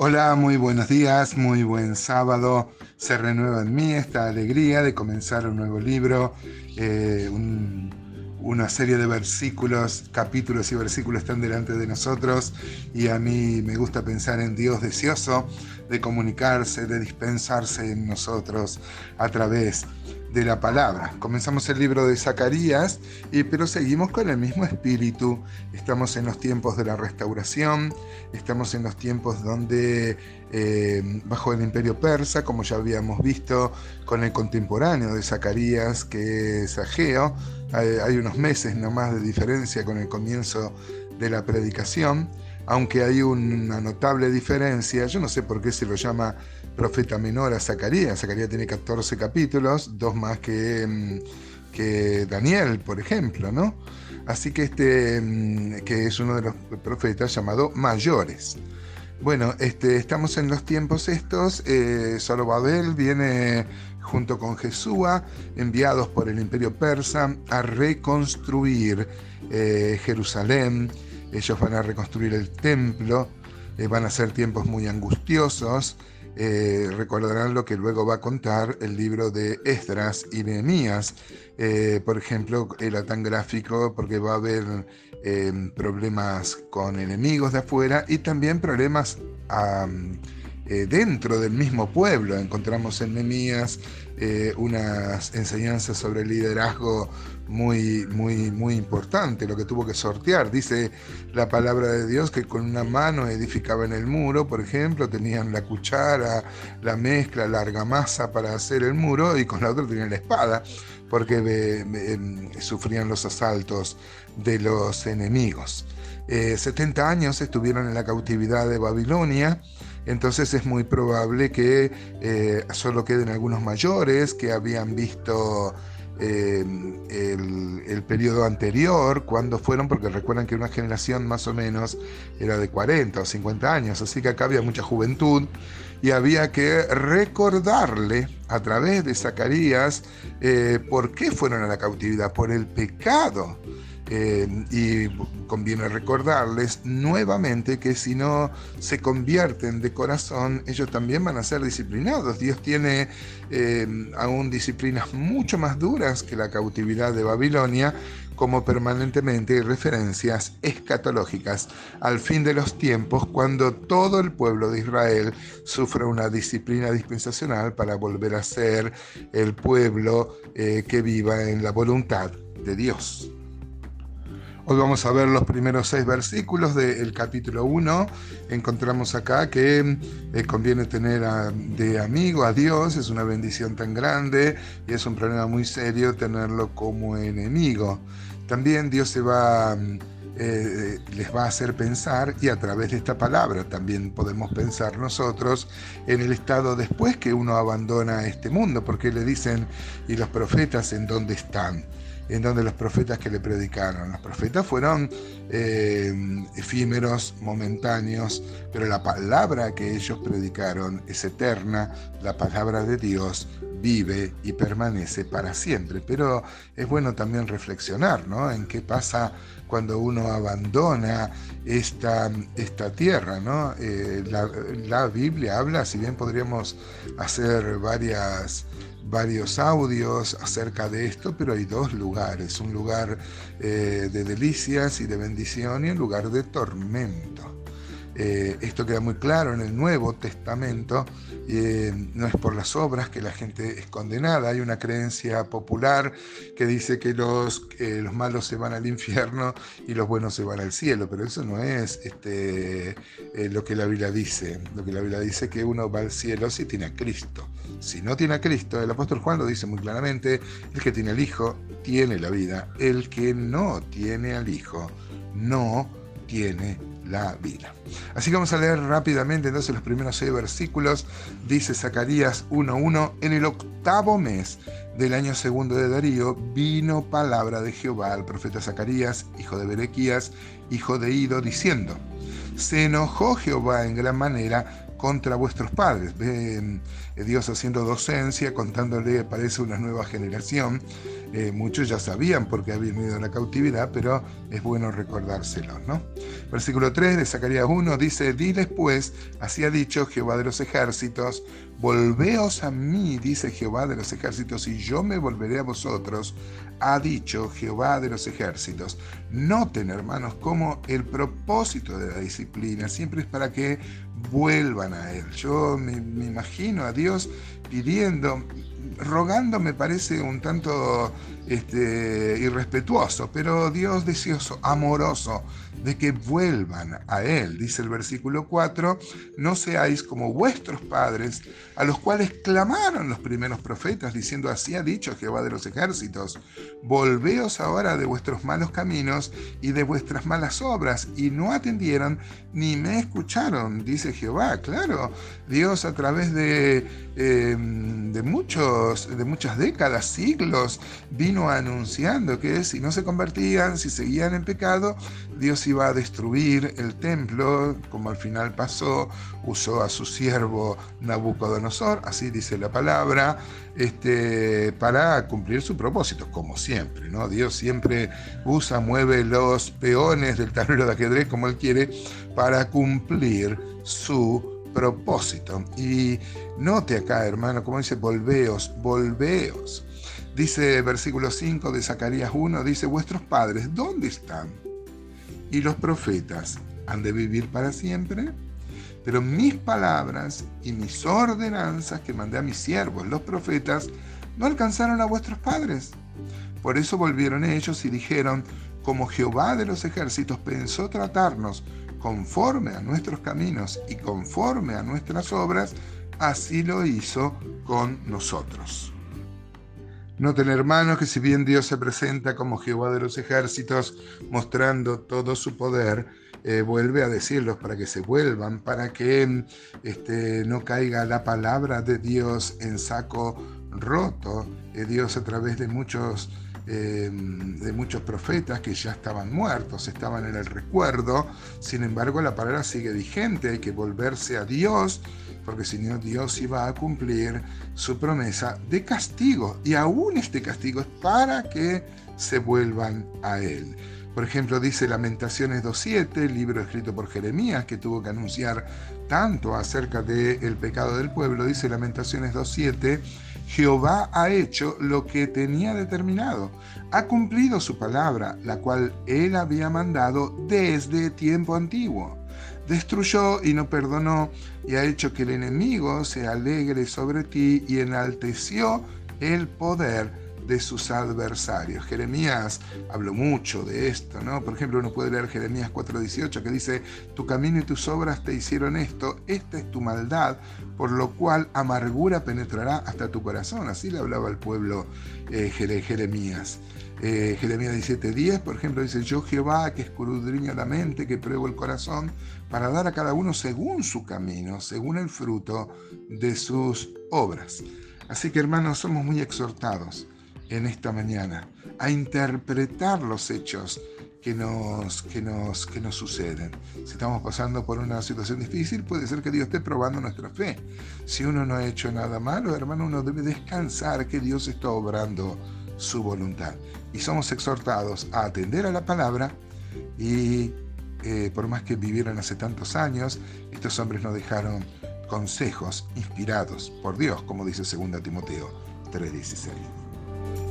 Hola, muy buenos días, muy buen sábado. Se renueva en mí esta alegría de comenzar un nuevo libro, eh, una serie de versículos, capítulos y versículos están delante de nosotros y a mí me gusta pensar en Dios deseoso de comunicarse, de dispensarse en nosotros a través de la palabra. Comenzamos el libro de Zacarías, y, pero seguimos con el mismo espíritu. Estamos en los tiempos de la restauración, estamos en los tiempos donde eh, bajo el imperio persa, como ya habíamos visto con el contemporáneo de Zacarías, que es Ageo, hay, hay unos meses nomás de diferencia con el comienzo de la predicación aunque hay una notable diferencia, yo no sé por qué se lo llama profeta menor a Zacarías. Zacarías tiene 14 capítulos, dos más que, mm, que Daniel, por ejemplo, ¿no? Así que este, mm, que es uno de los profetas llamado mayores. Bueno, este, estamos en los tiempos estos. Eh, viene junto con Jesúa, enviados por el imperio persa, a reconstruir eh, Jerusalén. Ellos van a reconstruir el templo. Eh, van a ser tiempos muy angustiosos. Eh, recordarán lo que luego va a contar el libro de Esdras y Nehemías. Eh, por ejemplo, era tan gráfico porque va a haber eh, problemas con enemigos de afuera y también problemas dentro del mismo pueblo. Encontramos en Nehemías unas enseñanzas sobre liderazgo muy, muy, muy importante, lo que tuvo que sortear. Dice la palabra de Dios que con una mano edificaban el muro, por ejemplo, tenían la cuchara, la mezcla, la argamasa para hacer el muro y con la otra tenían la espada, porque em, sufrían los asaltos de los enemigos. 70 eh, años estuvieron en la cautividad de Babilonia, entonces es muy probable que eh, solo queden algunos mayores que habían visto el, periodo anterior, cuando fueron, porque recuerdan que una generación más o menos era de 40 o 50 años, así que acá había mucha juventud y había que recordarle a través de Zacarías eh, por qué fueron a la cautividad, por el pecado eh, y conviene recordarles nuevamente que si no se convierten de corazón, ellos también van a ser disciplinados. Dios tiene eh, aún disciplinas mucho más duras que la cautividad de Babilonia, como permanentemente referencias escatológicas al fin de los tiempos, cuando todo el pueblo de Israel sufre una disciplina dispensacional para volver a ser el pueblo eh, que viva en la voluntad de Dios. Hoy vamos a ver los primeros seis versículos del capítulo 1. Encontramos acá que eh, conviene tener de amigo a Dios, es una bendición tan grande y es un problema muy serio tenerlo como enemigo. También Dios va, eh, les va a hacer pensar y a través de esta palabra también podemos pensar nosotros en el estado después que uno abandona este mundo, porque le dicen y los profetas en dónde están en donde los profetas que le predicaron. Los profetas fueron eh, efímeros, momentáneos, pero la palabra que ellos predicaron es eterna, la palabra de Dios vive y permanece para siempre. Pero es bueno también reflexionar ¿no? en qué pasa cuando uno abandona esta, esta tierra. ¿no? Eh, la, Biblia habla, si bien podríamos hacer varias varios audios acerca de esto, pero hay dos lugares, un lugar eh, de delicias y de bendición y un lugar de tormento. Eh, esto queda muy claro en el Nuevo Testamento, eh, no es por las obras que la gente es condenada, hay una creencia popular que dice que los, los malos se van al infierno y los buenos se van al cielo, pero eso no es este, lo que la Biblia dice, lo que la Biblia dice es que uno va al cielo si tiene a Cristo. Si no tiene a Cristo, el apóstol Juan lo dice muy claramente, el que tiene al Hijo tiene la vida, el que no tiene al Hijo no tiene la vida. Así que vamos a leer rápidamente entonces los primeros seis versículos. Dice Zacarías 1.1, en el octavo mes del año segundo de Darío vino palabra de Jehová al profeta Zacarías, hijo de Berequías, hijo de Ido, diciendo, se enojó Jehová en gran manera contra vuestros padres. Ven eh, Dios haciendo docencia, contándole, parece una nueva generación. Eh, muchos ya sabían porque habían ido a la cautividad, pero es bueno recordárselo, ¿no? Versículo 3 de Zacarías 1 dice, diles pues, así ha dicho Jehová de los ejércitos, volveos a mí, dice Jehová de los ejércitos, y yo me volveré a vosotros, ha dicho Jehová de los ejércitos. Noten, hermanos, como el propósito de la disciplina siempre es para que vuelvan a Él. Yo me, imagino a Dios pidiendo, rogando me parece un tanto este, irrespetuoso, pero Dios deseoso, amoroso, de que vuelvan a Él. Dice el versículo 4, no seáis como vuestros padres, a los cuales clamaron los primeros profetas, diciendo, así ha dicho Jehová de los ejércitos, volveos ahora de vuestros malos caminos y de vuestras malas obras, y no atendieron ni me escucharon, dice Jehová. Claro, Dios a través de, em, de, muchos, de muchas décadas, siglos, vino anunciando que si no se convertían, si seguían en pecado, Dios iba a destruir el templo, como al final pasó, usó a su siervo Nabucodonosor, así dice la palabra, este, para cumplir su propósito, como siempre. ¿no? Dios siempre usa, mueve los peones del tablero de ajedrez como Él quiere para cumplir su propósito. Y note acá, hermano, como dice, volveos, volveos. Dice versículo 5 de Zacarías 1, dice, vuestros padres, ¿dónde están? Y los profetas, ¿han de vivir para siempre? Pero mis palabras y mis ordenanzas que mandé a mis siervos, los profetas, no alcanzaron a vuestros padres. Por eso volvieron ellos y dijeron, como Jehová de los ejércitos pensó tratarnos conforme a nuestros caminos y conforme a nuestras obras, así lo hizo con nosotros. Noten hermanos que si bien Dios se presenta como Jehová de los ejércitos, mostrando todo su poder, eh, vuelve a decirlos para que se vuelvan, para que este, no caiga la palabra de Dios en saco roto. Eh, Dios a través de muchos Em, de muchos profetas que ya estaban muertos, estaban en el recuerdo. Sin embargo, la palabra sigue vigente, hay que volverse a Dios, porque si no, Dios iba a cumplir su promesa de castigo. Y aún este castigo es para que se vuelvan a Él. Por ejemplo, dice Lamentaciones 2.7, libro escrito por Jeremías, que tuvo que anunciar tanto acerca del pecado del pueblo. Dice Lamentaciones 2.7, Jehová ha hecho lo que tenía determinado, ha cumplido su palabra, la cual él había mandado desde tiempo antiguo. Destruyó y no perdonó, y ha hecho que el enemigo se alegre sobre ti y enalteció el poder de sus adversarios. Jeremías habló mucho de esto, ¿no? Por ejemplo, uno puede leer Jeremías 4:18 que dice, tu camino y tus obras te hicieron esto, esta es tu maldad, por lo cual amargura penetrará hasta tu corazón. Así le hablaba al pueblo eh, Jeremías. Eh, Jeremías 17:10, por ejemplo, dice, yo Jehová que escudriño la mente, que pruebo el corazón, para dar a cada uno según su camino, según el fruto de sus obras. Así que hermanos, somos muy exhortados en esta mañana, a interpretar los hechos que nos, que, nos, que nos suceden. Si estamos pasando por una situación difícil, puede ser que Dios esté probando nuestra fe. Si uno no ha hecho nada malo, hermano, uno debe descansar que Dios está obrando su voluntad. Y somos exhortados a atender a la palabra y eh, por más que vivieron hace tantos años, estos hombres nos dejaron consejos inspirados por Dios, como dice 2 Timoteo 3:16.